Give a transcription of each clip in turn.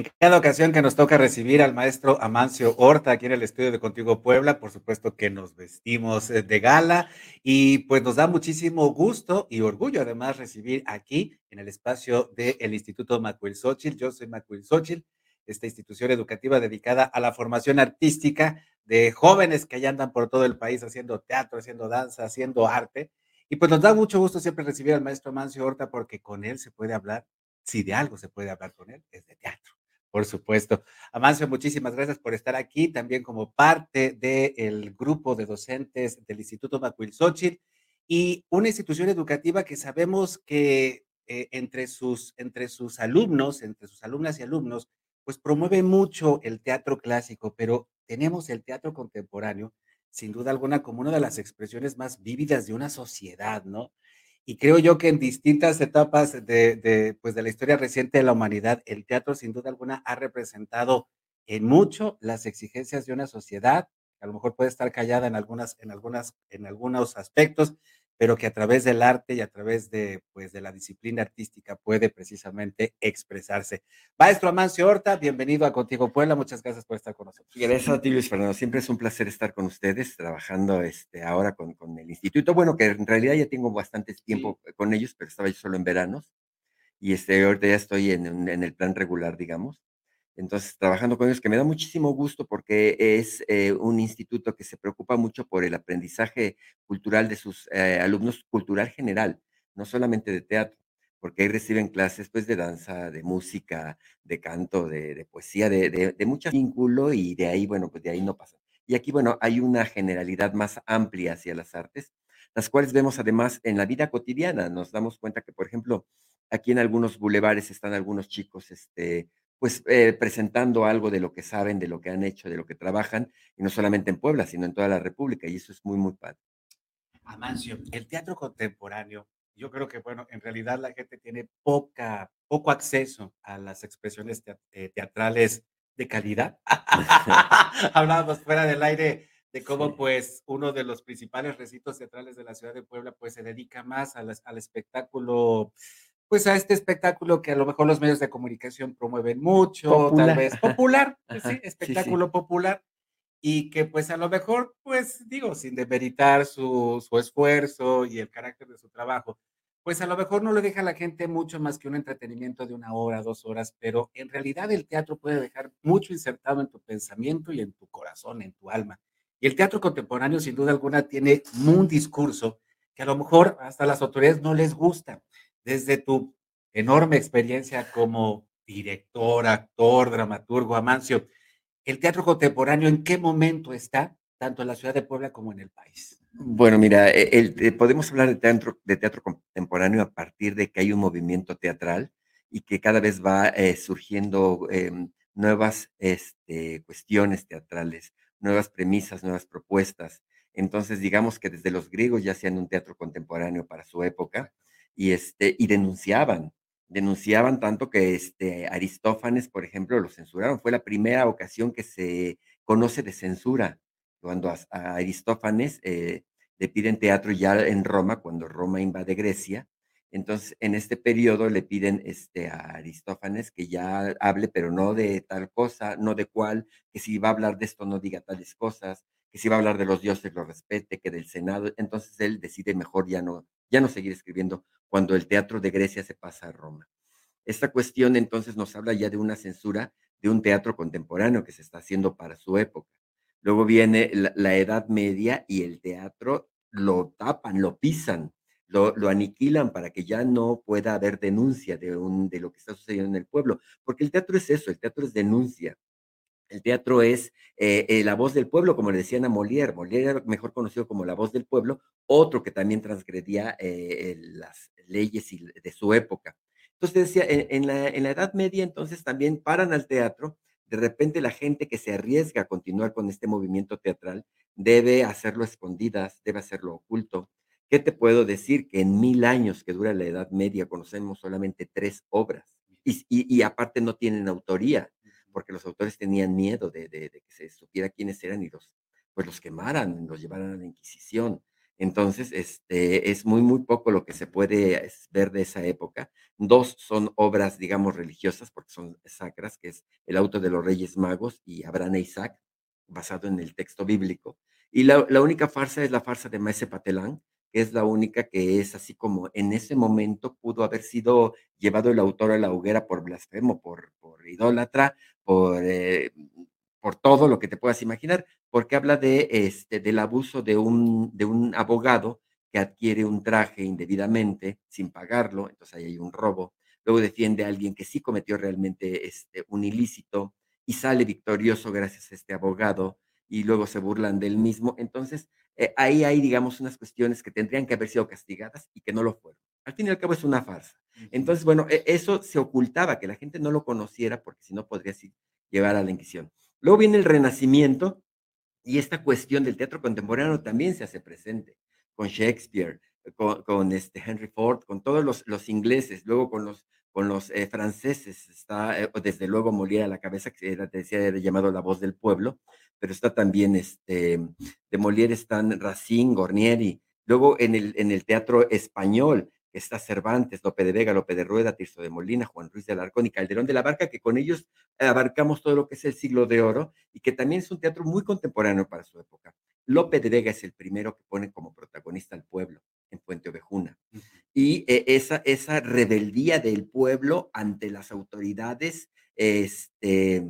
En cada ocasión que nos toca recibir al maestro Amancio Horta aquí en el estudio de Contigo Puebla, por supuesto que nos vestimos eh, de gala y pues nos da muchísimo gusto y orgullo además recibir aquí en el espacio del Instituto Macuilxóchitl. Yo soy Macuilxóchitl, esta institución educativa dedicada a la formación artística de jóvenes que ya andan por todo el país haciendo teatro, haciendo danza, haciendo arte. Y pues nos da mucho gusto siempre recibir al maestro Amancio Horta porque con él se puede hablar, si de algo se puede hablar con él, es de teatro. Por supuesto. Amancio, muchísimas gracias por estar aquí, también como parte del grupo de docentes del Instituto Macuilxóchitl y una institución educativa que sabemos que eh, entre, sus, entre sus alumnos, entre sus alumnas y alumnos, pues promueve mucho el teatro clásico, pero tenemos el teatro contemporáneo, sin duda alguna, como una de las expresiones más vívidas de una sociedad, ¿no? Y creo yo que en distintas etapas de, pues de la historia reciente de la humanidad, el teatro sin duda alguna ha representado en mucho las exigencias de una sociedad, a lo mejor puede estar callada en, algunas, en, algunas, en algunos aspectos, pero que a través del arte y a través de, pues, de la disciplina artística puede precisamente expresarse. Maestro Amancio Horta, bienvenido a Contigo Puebla, muchas gracias por estar con nosotros. Gracias a ti, Luis Fernando. Siempre es un placer estar con ustedes, trabajando este, ahora con, con el instituto. Bueno, que en realidad ya tengo bastante tiempo con ellos, pero estaba yo solo en veranos. Y este, ahorita ya estoy en, en el plan regular, digamos entonces trabajando con ellos, que me da muchísimo gusto porque es eh, un instituto que se preocupa mucho por el aprendizaje cultural de sus eh, alumnos, cultural general, no solamente de teatro, porque ahí reciben clases pues de danza, de música, de canto, de, poesía, de, de, de mucho vínculo y de ahí, bueno, pues de ahí no pasa. Y aquí, bueno, hay una generalidad más amplia hacia las artes, las cuales vemos además en la vida cotidiana. Nos damos cuenta que, por ejemplo, aquí en algunos bulevares están algunos chicos, este, pues eh, presentando algo de lo que saben, de lo que han hecho, de lo que trabajan, y no solamente en Puebla, sino en toda la República, y eso es muy, muy padre. Amancio, el teatro contemporáneo, yo creo que, bueno, en realidad la gente tiene poca, poco acceso a las expresiones eh, teatrales de calidad. Hablábamos fuera del aire de cómo, pues, uno de los principales recintos teatrales de la ciudad de Puebla, pues, se dedica más al, al espectáculo pues a este espectáculo que a lo mejor los medios de comunicación promueven mucho, tal vez popular, pues sí, espectáculo popular, y que pues a lo mejor, pues digo, sin demeritar su, su esfuerzo y el carácter de su trabajo, pues a lo mejor no le deja a la gente mucho más que un entretenimiento de una hora, dos horas, pero en realidad el teatro puede dejar mucho insertado en tu pensamiento y en tu corazón, en tu alma. Y el teatro contemporáneo, sin duda alguna, tiene un discurso que a lo mejor hasta las autoridades no les gusta desde tu enorme experiencia como director, actor, dramaturgo, Amancio, ¿el teatro contemporáneo en qué momento está, tanto en la ciudad de Puebla como en el país? Bueno, mira, e, el, podemos hablar de teatro, de teatro contemporáneo a partir de que hay un movimiento teatral y que cada vez va eh, surgiendo em, nuevas este, cuestiones teatrales, nuevas premisas, nuevas propuestas. Entonces, digamos que desde los griegos ya hacían un teatro contemporáneo para su época y, este, y denunciaban, denunciaban tanto que este, Aristófanes, por ejemplo, lo censuraron. Fue la primera ocasión que se conoce de censura, cuando a, Aristófanes eh, le piden teatro ya en Roma, cuando Roma invade Grecia. Entonces, en este periodo le piden este, a Aristófanes que ya hable, pero no de tal cosa, no de cuál, que si va a hablar de esto no diga tales cosas, que si va a hablar de los dioses lo respete, que del Senado. Entonces él decide mejor ya no, ya no seguir escribiendo cuando el teatro de Grecia se pasa a Roma. Esta cuestión entonces nos habla ya de una censura de un teatro contemporáneo que se está haciendo para su época. Luego viene la, Edad Media y el teatro lo tapan, lo pisan, lo, lo, aniquilan para que ya no pueda haber denuncia de, un, de lo que está sucediendo en el pueblo, porque el teatro es eso, el teatro es denuncia, el teatro es eh, eh, la voz del pueblo, como le decían a Molière. Molière era mejor conocido como la voz del pueblo, otro que también transgredía eh, las leyes de su época. Entonces decía, en, la, Edad Media entonces también paran al teatro. De repente la gente que se arriesga a continuar con este movimiento teatral debe hacerlo escondidas, debe hacerlo oculto. ¿Qué te puedo decir? Que en mil años que dura la Edad Media conocemos solamente tres obras y aparte no tienen autoría porque los autores tenían miedo de, que se supiera quiénes eran y los, pues los quemaran, los llevaran a la Inquisición. Entonces, este, es muy, muy poco lo que se puede ver de esa época. Dos son obras, digamos, religiosas, porque son sacras, que es el auto de los Reyes Magos y Abraham e Isaac, basado en el texto bíblico. Y la, única farsa es la farsa de Maese Patelán, que es la única que es así como en ese momento pudo haber sido llevado el autor a la hoguera por blasfemo, por, por idólatra, por, eh, por todo lo que te puedas imaginar, porque habla de, este, del abuso de un, de un abogado que adquiere un traje indebidamente sin pagarlo, entonces ahí hay un robo. Luego defiende a alguien que sí cometió realmente este, un ilícito y sale victorioso gracias a este abogado y luego se burlan del mismo. Entonces, eh, ahí hay, digamos, unas cuestiones que tendrían que haber sido castigadas y que no lo fueron. Al fin y al cabo es una farsa. Entonces, bueno, e, eso se ocultaba, que la gente no lo conociera, porque si no podría llevar a la Inquisición. Luego viene el Renacimiento y esta cuestión del teatro contemporáneo también se hace presente con Shakespeare, con, este Henry Ford, con todos los, los ingleses, luego con los, con los eh, franceses, está eh, desde luego Molière a la cabeza, que era, decía, llamado La Voz del Pueblo, pero está también, este, de Molière están Racine, Gornieri, luego en el, en el teatro español, está Cervantes, Lope de Vega, Lope de Rueda, Tirso de Molina, Juan Ruiz de Alarcón y Calderón de la Barca, que con ellos abarcamos todo lo que es el siglo de oro y que también es un teatro muy contemporáneo para su época. Lope de Vega es el primero que pone como protagonista al pueblo en Puente Ovejuna. Y eh, esa, esa rebeldía del pueblo ante las autoridades este,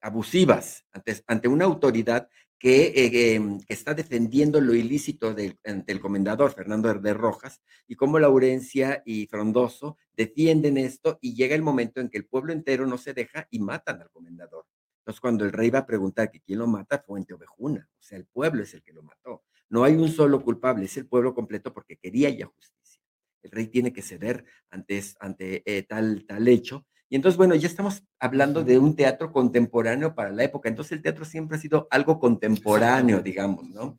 abusivas, ante, ante una autoridad eh, em, que, está defendiendo lo ilícito del, del comendador Fernando de Rojas y cómo Laurencia y Frondoso defienden esto y llega el momento en que el pueblo entero no se deja y matan al comendador. Entonces, cuando el rey va a preguntar que quién lo mata, Fuente Ovejuna, o sea, el pueblo es el que lo mató. No hay un solo culpable, es el pueblo completo porque quería ya justicia. El rey tiene que ceder ante, ante eh, tal, tal hecho y entonces, bueno, ya estamos hablando de un teatro contemporáneo para la época. Entonces, el teatro siempre ha sido algo contemporáneo, digamos, ¿no?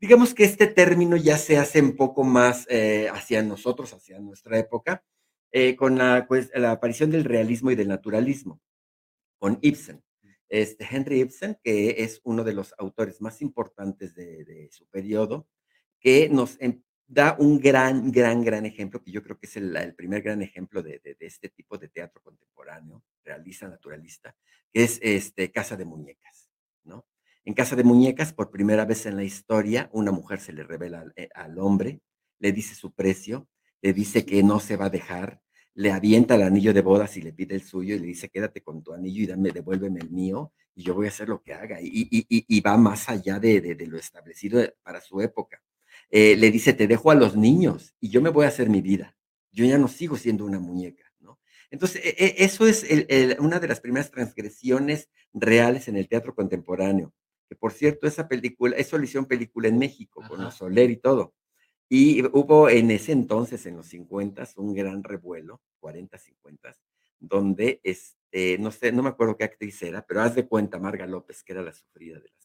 Digamos que este término ya se hace un poco más eh, hacia nosotros, hacia nuestra época, eh, con la, pues, la aparición del realismo y del naturalismo, con Ibsen. Este, Henry Ibsen, que es uno de los autores más importantes de, su periodo, que nos, em, da un gran, gran, gran ejemplo, que yo creo que es el, primer gran ejemplo de, este tipo de teatro contemporáneo, realista, naturalista, que es este, Casa de Muñecas, ¿no? En Casa de Muñecas, por primera vez en la historia, una mujer se le revela al, eh, al hombre, le dice su precio, le dice que no se va a dejar, le avienta el anillo de bodas y le pide el suyo y le dice, quédate con tu anillo y dame, devuélveme el mío y yo voy a hacer lo que haga. Y, y, y va más allá de, de, lo establecido para su época. Eh, le dice, te dejo a los niños y yo me voy a hacer mi vida. Yo ya no sigo siendo una muñeca, ¿no? Entonces, e, e, eso es una de las primeras transgresiones reales en el teatro contemporáneo. Que por cierto, esa película, eso lo hicieron película en México, con los Soler y todo. Y hubo en ese entonces, en los 50, un gran revuelo, 40, 50, donde, este, no sé, no me acuerdo qué actriz era, pero haz de cuenta, Marga López, que era la sufrida de las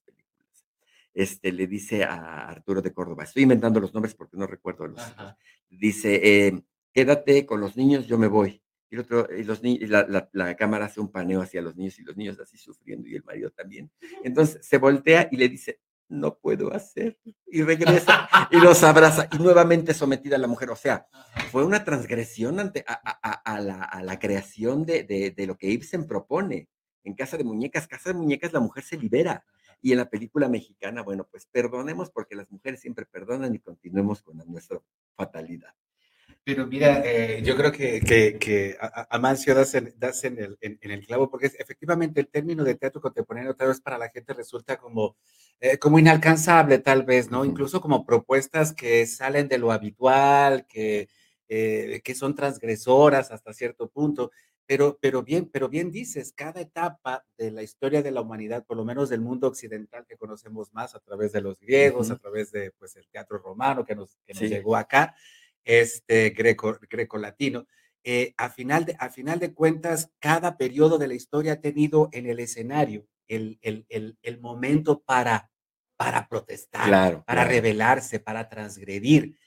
este, le dice a Arturo de Córdoba, estoy inventando los nombres porque no recuerdo los dice, eh, quédate con los niños, yo me voy. Y, otro, y los la, la, cámara hace un paneo hacia los niños y los niños así sufriendo y el marido también. Entonces se voltea y le dice, no puedo hacer. Y regresa y los abraza y nuevamente sometida a la mujer. O sea, fue una transgresión ante a, a, la, a la, creación de, de, de, lo que Ibsen propone. En Casa de Muñecas, Casa de Muñecas, la mujer se libera. Y en la película mexicana, bueno, pues perdonemos porque las mujeres siempre perdonan y continuemos con nuestra fatalidad. Pero mira, eh, yo creo que, que, que Amancio das, en, en, el, en, el, clavo, porque efectivamente el término de teatro contemporáneo tal vez para la gente resulta como, eh, como inalcanzable, tal vez, ¿no? Incluso como propuestas que salen de lo habitual, que, eh, que son transgresoras hasta cierto punto. Pero, pero, bien, pero bien dices, cada etapa de la historia de la humanidad, por lo menos del mundo occidental que conocemos más a través de los griegos, a través de pues, el teatro romano que nos, que nos llegó acá, este greco, greco-latino, eh, a, final de, a final de cuentas, cada periodo de la historia ha tenido en el escenario el, el, el, el momento para, para protestar, para rebelarse, para transgredir.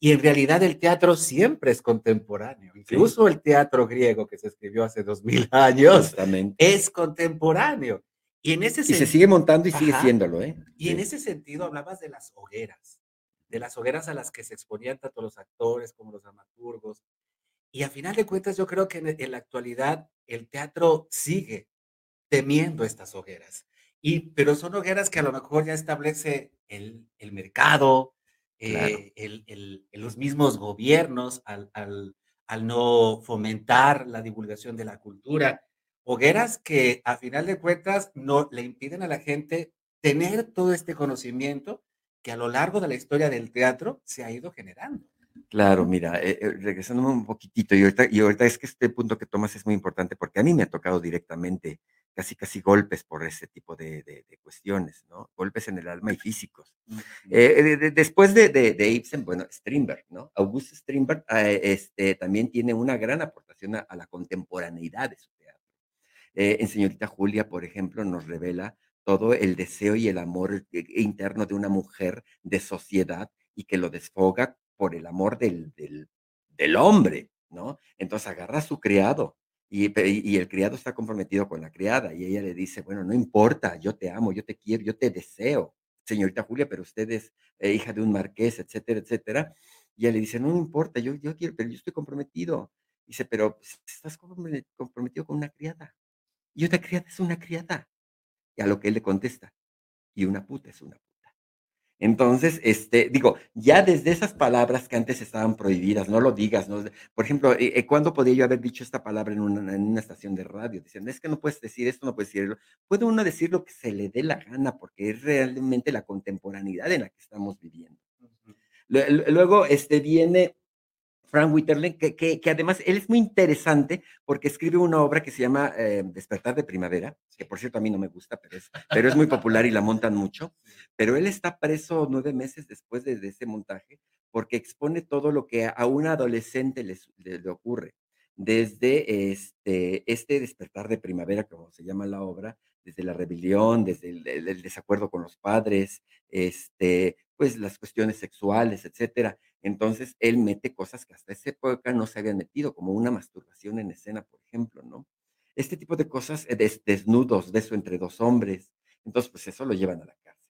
Y en realidad el teatro siempre es contemporáneo. Incluso el teatro griego que se escribió hace dos mil años es contemporáneo. Y, en ese y se sigue montando y sigue siéndolo, ¿eh? Y en ese sentido hablabas de las hogueras. De las hogueras a las que se exponían tanto los actores como los dramaturgos. Y a final de cuentas, yo creo que en, en la actualidad el teatro sigue temiendo estas hogueras. Y, pero son hogueras que a lo mejor ya establece el, el mercado, Claro. eh, el, el- los mismos gobiernos al, al, al no fomentar la divulgación de la cultura. Hogueras que a final de cuentas no le impiden a la gente tener todo este conocimiento que a lo largo de la historia del teatro se ha ido generando. Claro, mira, eh eh, regresándome un poquitito, y ahorita y ahorita es que este punto que tomas es muy importante, porque a mí me ha tocado directamente, casi, casi golpes por ese tipo de de de cuestiones, ¿no? Golpes en el alma y físicos. Eh, de de después de Ibsen, bueno, Strindberg, ¿no? Auguste Strindberg, eh, este, también tiene una gran aportación a a la contemporaneidad de su teatro. En Señorita Julia, por ejemplo, nos revela todo el deseo y el amor eh, interno de una mujer de sociedad y que lo desfoga por el amor del, del, hombre, ¿no? Entonces agarra a su criado y, el criado está comprometido con la criada y ella le dice, bueno, no importa, yo te amo, yo te quiero, yo te deseo, señorita Julia, pero usted es eh, hija de un marqués, etcétera, etcétera. Y ella le dice, no, no importa, yo, yo quiero, pero yo estoy comprometido. Dice, pero pues, estás comprome- comprometido con una criada. Y una criada es una criada. Y a lo que él le contesta, y una puta es una puta. Entonces, este, digo, ya desde esas palabras que antes estaban prohibidas, no lo digas, ¿no? Por ejemplo, eh, eh, ¿cuándo podía yo haber dicho esta palabra en una, en una estación de radio? Dicen, es que no puedes decir esto, no puedes decirlo. Puede uno decir lo que se le dé la gana, porque es realmente la contemporaneidad en la que estamos viviendo. Luego, este, viene Frank Whitterling, que, además él es muy interesante porque escribe una obra que se llama eh, Despertar de Primavera, que por cierto a mí no me gusta, pero es, muy popular y la montan mucho. Pero él está preso nueve meses después de, ese montaje porque expone todo lo que a un adolescente le, ocurre. Desde este, este despertar de primavera, como se llama la obra, desde la rebelión, desde el, el- el desacuerdo con los padres, este, pues las cuestiones sexuales, etcétera entonces, él mete cosas que hasta esa época no se habían metido, como una masturbación en escena, por ejemplo, ¿no? Este tipo de cosas, eh, des desnudos, beso entre 2 hombres. Entonces, pues, eso lo llevan a la cárcel.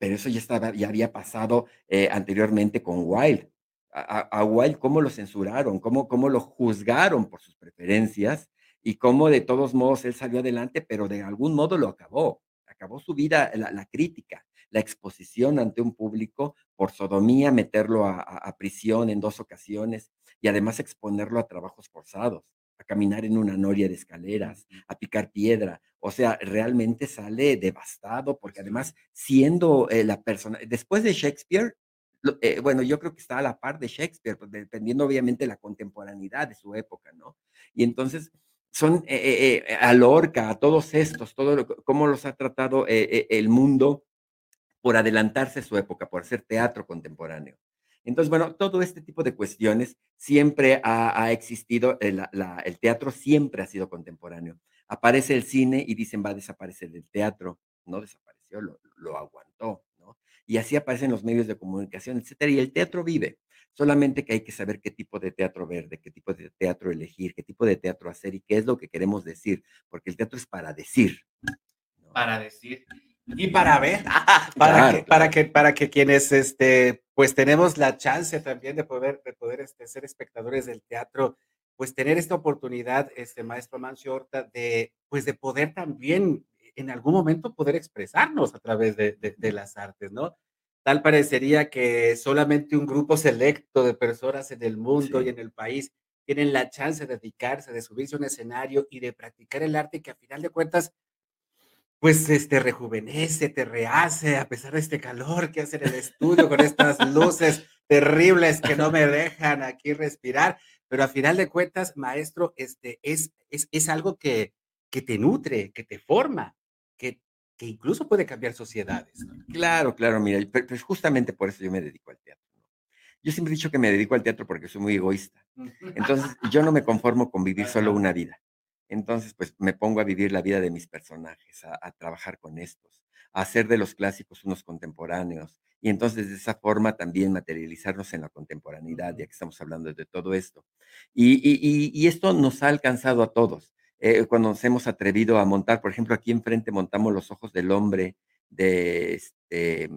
Pero eso ya estaba ya había pasado, eh, anteriormente con Wilde. A a cómo lo censuraron, cómo cómo lo juzgaron por sus preferencias, y cómo de todos modos él salió adelante, pero de algún modo lo acabó. Acabó su vida, la crítica, la exposición ante un público por sodomía, meterlo a a a prisión en 2 ocasiones, y además exponerlo a trabajos forzados, a caminar en una noria de escaleras, a picar piedra. O sea, realmente sale devastado, porque Pues además siendo, eh, la persona después de Shakespeare, eh, bueno, yo creo que está a la par de Shakespeare, pues, dependiendo obviamente de la contemporaneidad de su época, ¿no? Y entonces son, eh eh eh, a Lorca, a todos estos, todo lo cómo los ha tratado, el mundo por adelantarse a su época, por hacer teatro contemporáneo. Entonces, bueno, todo este tipo de cuestiones siempre ha, ha existido, el, la- la- el teatro siempre ha sido contemporáneo. Aparece el cine y dicen va a desaparecer el teatro. No desapareció, lo, lo aguantó, ¿no? Y así aparecen los medios de comunicación, etcétera. Y el teatro vive. Solamente que hay que saber qué tipo de teatro ver, de qué tipo de teatro elegir, qué tipo de teatro hacer y qué es lo que queremos decir, porque el teatro es para decir, ¿no? Para decir y para ver, para Claro, que para que para que quienes, este, pues, tenemos la chance también de poder de poder, este, ser espectadores del teatro, pues, tener esta oportunidad, este, maestro Amancio Horta, de, pues, de poder también, en algún momento, poder expresarnos a través de de de las artes, ¿no? Tal parecería que solamente un grupo selecto de personas en el mundo y en el país tienen la chance de dedicarse, de subirse a un escenario y de practicar el arte que, a final de cuentas, pues, este, rejuvenece, te rehace, a pesar de este calor que hace en el estudio con estas luces terribles que no me dejan aquí respirar, pero a final de cuentas, maestro, este, es es es algo que que te nutre, que te forma, que que incluso puede cambiar sociedades, ¿no? Claro, claro, mira, pues, justamente por eso yo me dedico al teatro. Yo siempre he dicho que me dedico al teatro porque soy muy egoísta. Entonces, yo no me conformo con vivir solo una vida. Entonces, pues, me pongo a vivir la vida de mis personajes, a a trabajar con estos, a hacer de los clásicos unos contemporáneos, y entonces, de esa forma también materializarnos en la contemporaneidad, ya que estamos hablando de todo esto. Y y y y esto nos ha alcanzado a todos. Eh, cuando nos hemos atrevido a montar, por ejemplo, aquí enfrente montamos Los ojos del hombre de, este,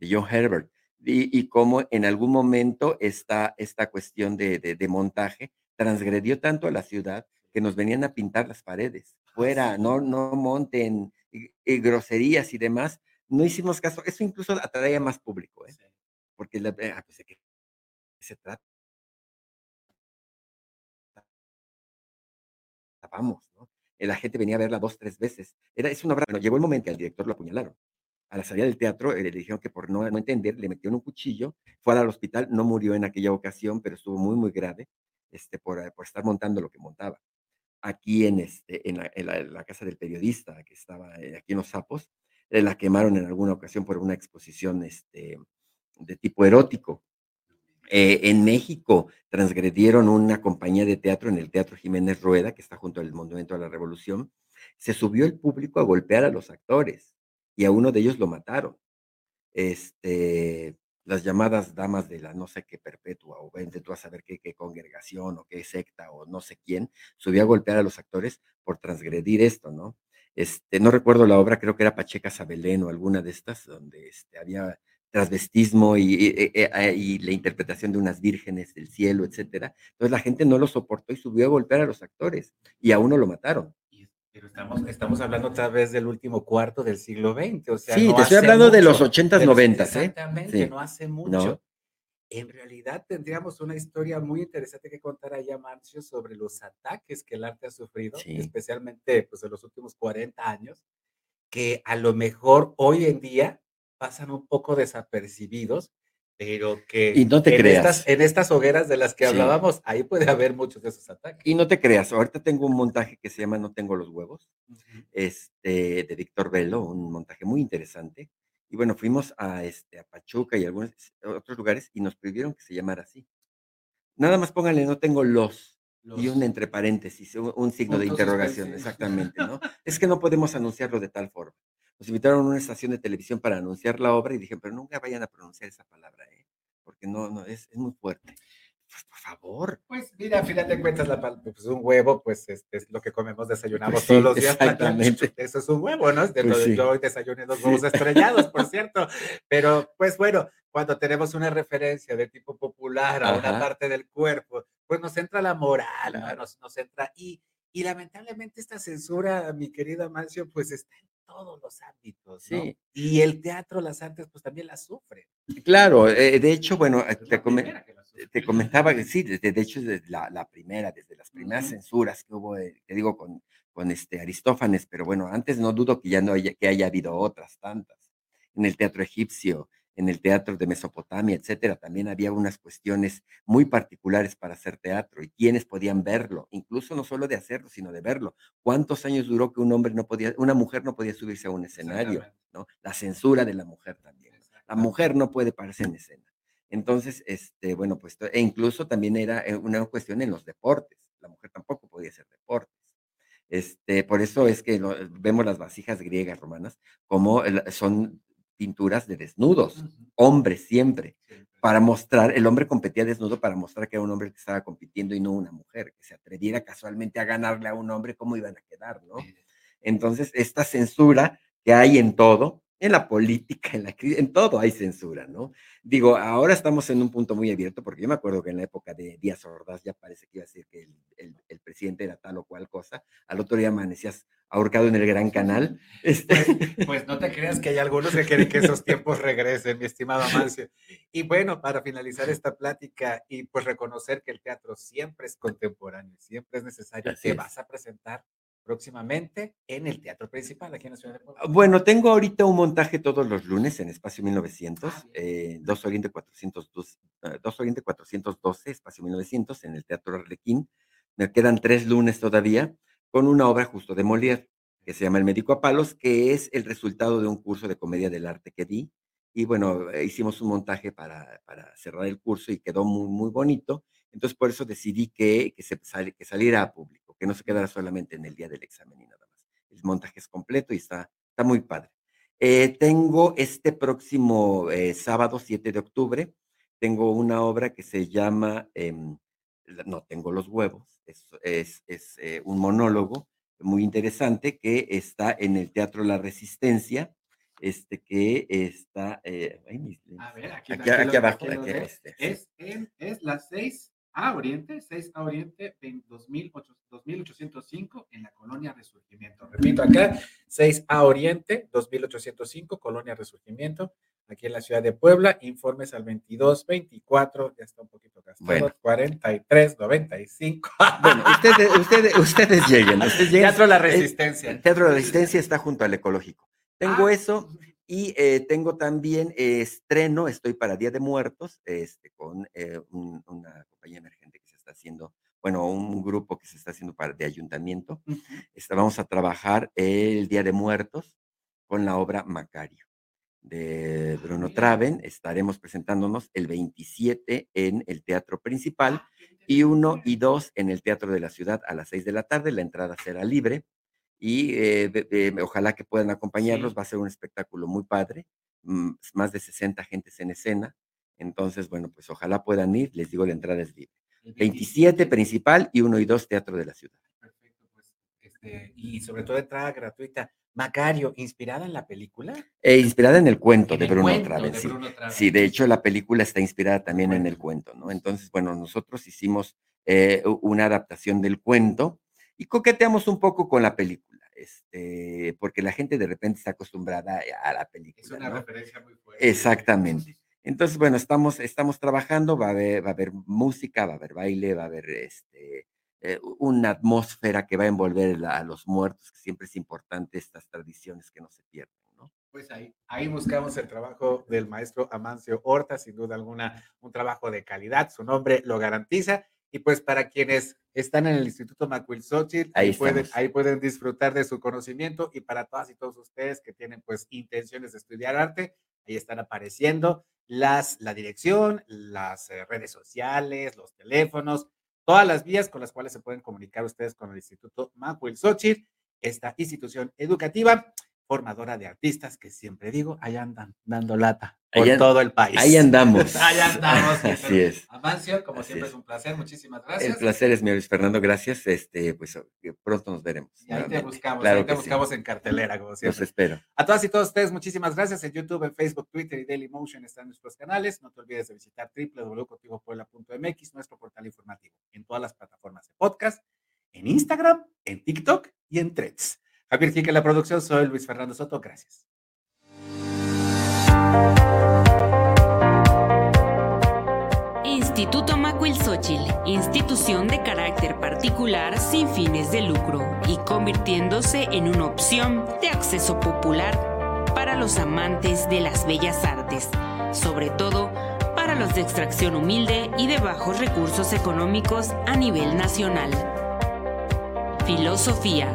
de John Herbert. y, y cómo en algún momento esta, esta cuestión de, de, de, montaje transgredió tanto a la ciudad que nos venían a pintar las paredes. Ah, Fuera, no, no monten y, y groserías y demás. No hicimos caso. Eso incluso atraía más público, ¿eh? Porque la, ah, pues, ¿de qué se trata? Vamos, ¿no? La gente venía a verla dos, tres veces. Era, es una obra, bueno, llegó el momento que al director lo apuñalaron a la salida del teatro, eh, le dijeron que por no, no entender, le metieron un cuchillo, fue al hospital, no murió en aquella ocasión, pero estuvo muy, muy grave este, por, eh, por estar montando lo que montaba. Aquí en, este, en, la, casa del periodista que estaba eh, aquí en Los Sapos, la quemaron en alguna ocasión por una exposición este, de tipo erótico. Eh, en México transgredieron una compañía de teatro en el Teatro Jiménez Rueda, que está junto al Monumento a la Revolución. Se subió el público a golpear a los actores y a uno de ellos lo mataron. Este, las llamadas damas de la no sé qué perpetua, o vente tú a saber qué, qué congregación o qué secta o no sé quién, subió a golpear a los actores por transgredir esto, ¿no? Este, no recuerdo la obra, creo que era Pacheca Sabelén o alguna de estas, donde este, había transvestismo y, y, y, y, la interpretación de unas vírgenes del cielo, etcétera. Entonces la gente no lo soportó y subió a golpear a los actores y a uno lo mataron. Pero estamos, estamos hablando otra vez del último cuarto del siglo XX, o sea, sí, no te estoy hablando mucho, de los 80s, 90 ¿eh? Exactamente, sí. no hace mucho. No. En realidad tendríamos una historia muy interesante que contar allá, Marcio, sobre los ataques que el arte ha sufrido, sí. especialmente pues, en los últimos 40 años, que a lo mejor hoy en día pasan un poco desapercibidos, pero que y no te en, creas. Estas, en estas hogueras de las que sí. hablábamos, ahí puede haber muchos de esos ataques. Y no te creas, ahorita tengo un montaje que se llama No tengo los huevos, uh -huh. este, de Víctor Velo, un montaje muy interesante. Y bueno, fuimos a, este, a Pachuca y algunos otros lugares y nos pidieron que se llamara así. Nada más pónganle, no tengo los, los... y un entre paréntesis, un, un signo de interrogación, exactamente, ¿no? es que no podemos anunciarlo de tal forma nos invitaron a una estación de televisión para anunciar la obra y dije, pero nunca vayan a pronunciar esa palabra, ¿eh? porque no, no, es, es muy fuerte. Pues, por favor. Pues mira, a final de cuentas, la, pues un huevo, pues este es lo que comemos, desayunamos pues sí, todos los días. Exactamente. Eso es un huevo, ¿no? De, pues sí. Yo hoy desayuné dos huevos estrellados, por cierto. Pero, pues bueno, cuando tenemos una referencia de tipo popular a Ajá. una parte del cuerpo, pues nos entra la moral. ¿no? nos, nos entra. Y, y lamentablemente esta censura, mi querida Mancio, pues está en todos los ámbitos, ¿no? Sí. Y el teatro, las artes, pues también las sufren. Claro, eh, de hecho, bueno, te, com te, comentaba que sí, desde, de hecho, desde la, la, primera, desde las primeras uh -huh. censuras que hubo, eh, te digo, con, con este Aristófanes, pero bueno, antes no dudo que ya no haya, que haya habido otras tantas. En el teatro egipcio, en el teatro de Mesopotamia, etcétera, también había unas cuestiones muy particulares para hacer teatro y quienes podían verlo, incluso no solo de hacerlo, sino de verlo. ¿Cuántos años duró que un hombre no podía, una mujer no podía subirse a un escenario? ¿no? La censura de la mujer también. La mujer no puede pararse en escena. Entonces, este, bueno, pues, e incluso también era eh, una cuestión en los deportes. La mujer tampoco podía hacer deportes. Este, por eso es que lo, vemos las vasijas griegas romanas como son pinturas de desnudos, hombres siempre, para mostrar, el hombre competía desnudo para mostrar que era un hombre que estaba compitiendo y no una mujer, que se atreviera casualmente a ganarle a un hombre, ¿cómo iban a quedar, no? Entonces, esta censura que hay en todo, en la política, en la en todo hay censura, ¿no? Digo, ahora estamos en un punto muy abierto, porque yo me acuerdo que en la época de Díaz Ordaz ya parece que iba a decir que el, el, el presidente era tal o cual cosa, al otro día amanecías ahorcado en el Gran Canal. Este... Pues, pues, no te creas que hay algunos que quieren que esos tiempos regresen, mi estimado Amancio. Y bueno, para finalizar esta plática y pues reconocer que el teatro siempre es contemporáneo, siempre es necesario, Así te es. vas a presentar próximamente en el Teatro Principal aquí en la Ciudad de Puebla. Bueno, tengo ahorita un montaje todos los lunes en Espacio 1900, ah, eh, 2 Oriente 412, 2 Oriente 412, Espacio 1900, en el Teatro Arlequín. Me quedan tres lunes todavía con una obra justo de Molière, que se llama El médico a palos, que es el resultado de un curso de comedia del arte que di. Y bueno, eh, hicimos un montaje para, para cerrar el curso y quedó muy, muy bonito. Entonces, por eso decidí que, que, se, que saliera a público que no se quedara solamente en el día del examen y nada más. El montaje es completo y está, está muy padre. Eh, tengo este próximo eh, sábado, 7 de octubre, tengo una obra que se llama eh, No tengo los huevos, es, es, es eh, un monólogo muy interesante que está en el Teatro La Resistencia este, que está, eh, a ver, aquí, aquí, aquí, abajo, aquí, es, es la 6 a Oriente, 6 a Oriente, 2805 en la colonia Resurgimiento. Repito acá, 6 a Oriente, 2805, colonia Resurgimiento, aquí en la ciudad de Puebla. Informes al 22 24, ya está un poquito gastado, bueno. 43 95. Bueno, ustedes, ustedes, ustedes lleguen. Ustedes lleguen. Teatro de la Resistencia. El Teatro de la Resistencia está junto al ecológico. Tengo ah. eso y eh, tengo también eh, estreno, estoy para Día de Muertos, este, con eh, una compañía emergente que se está haciendo, bueno, un grupo que se está haciendo para, de ayuntamiento. Este, vamos a trabajar el Día de Muertos con la obra Macario de Bruno Traven. Estaremos presentándonos el 27 en el Teatro Principal ah, y 1 y 2 en el Teatro de la Ciudad a las 6 de la tarde. La entrada será libre y eh, ojalá que puedan acompañarlos. Va a ser un espectáculo muy padre, mm, más de 60 gentes en escena. Entonces, bueno, pues ojalá puedan ir. Les digo, la entrada es libre. 27 principal y 1 y 2 Teatro de la Ciudad. Perfecto, pues, este, y sobre todo entrada gratuita. Macario, ¿inspirada en la película? Eh, inspirada en el cuento de, Bruno, Traven, sí. sí. de hecho la película está inspirada también en el cuento, ¿no? Entonces, bueno, nosotros hicimos eh, una adaptación del cuento y coqueteamos un poco con la película este, porque la gente de repente está acostumbrada a la película. Es una referencia muy fuerte. Exactamente. Entonces, bueno, estamos, estamos trabajando, va a, haber, va a haber música, va a haber baile, va a haber este, eh, una atmósfera que va a envolver a los muertos, que siempre es importante estas tradiciones que no se pierden. ¿no? Pues ahí, ahí buscamos el trabajo del maestro Amancio Horta, sin duda alguna, un trabajo de calidad, su nombre lo garantiza. Y pues para quienes están en el Instituto Macuilxochitl, ahí, pueden, ahí pueden disfrutar de su conocimiento y para todas y todos ustedes que tienen pues intenciones de estudiar arte, ahí están apareciendo las, la dirección, las eh, redes sociales, los teléfonos, todas las vías con las cuales se pueden comunicar ustedes con el Instituto Macuilxochitl, esta institución educativa formadora de artistas que siempre digo, ahí andan dando lata por todo el país. Ahí andamos. ahí andamos. Así es. Amancio, como siempre es. un placer, muchísimas gracias. El placer es mío, Luis Fernando, gracias. Este, pues eh, pronto nos veremos. Y ahí te buscamos, ahí te buscamos en cartelera, como siempre. Los espero. A todas y todos ustedes, muchísimas gracias. En YouTube, en Facebook, Twitter y Dailymotion están nuestros canales. No te olvides de visitar www.contigopuebla.mx, nuestro portal informativo, en todas las plataformas de podcast, en Instagram, en TikTok y en Threads. Javier Quique, la producción, soy Luis Fernando Soto, gracias. Instituto Macuilxochitl, institución de carácter particular sin fines de lucro y convirtiéndose en una opción de acceso popular para los amantes de las bellas artes, sobre todo para los de extracción humilde y de bajos recursos económicos a nivel nacional. Filosofía,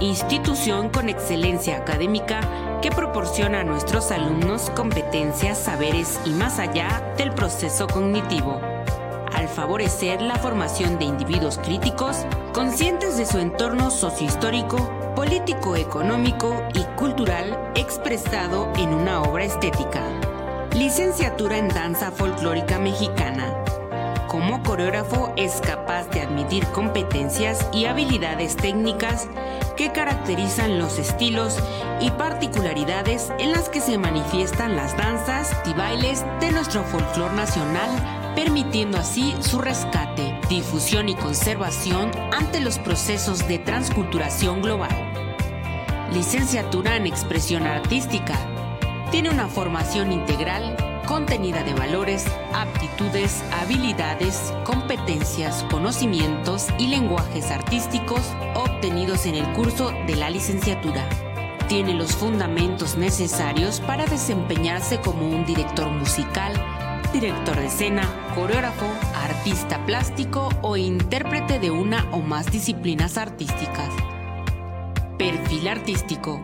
institución con excelencia académica que proporciona a nuestros alumnos competencias, saberes y más allá del proceso cognitivo, al favorecer la formación de individuos críticos, conscientes de su entorno sociohistórico, político, económico y cultural expresado en una obra estética. Licenciatura en Danza Folclórica Mexicana como coreógrafo es capaz de admitir competencias y habilidades técnicas que caracterizan los estilos y particularidades en las que se manifiestan las danzas y bailes de nuestro folclore nacional, permitiendo así su rescate, difusión y conservación ante los procesos de transculturación global. Licenciatura en Expresión Artística. Tiene una formación integral contenida de valores, aptitudes, habilidades, competencias, conocimientos y lenguajes artísticos obtenidos en el curso de la licenciatura. Tiene los fundamentos necesarios para desempeñarse como un director musical, director de escena, coreógrafo, artista plástico o intérprete de una o más disciplinas artísticas. Perfil artístico.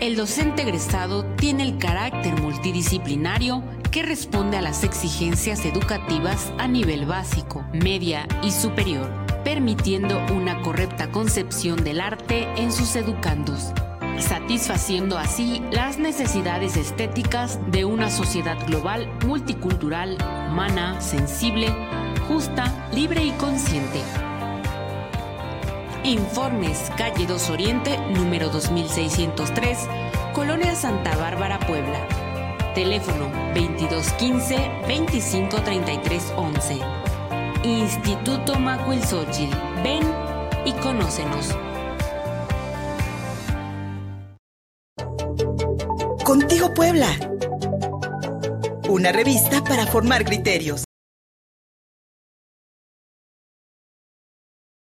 El docente egresado tiene el carácter multidisciplinario que responde a las exigencias educativas a nivel básico, media y superior, permitiendo una correcta concepción del arte en sus educandos, satisfaciendo así las necesidades estéticas de una sociedad global multicultural, humana, sensible, justa, libre y consciente. Informes Calle 2 Oriente, número 2603, Colonia Santa Bárbara, Puebla. Teléfono 2215-253311. Instituto Macuilxochitl. Ven y conócenos. Contigo Puebla. Una revista para formar criterios.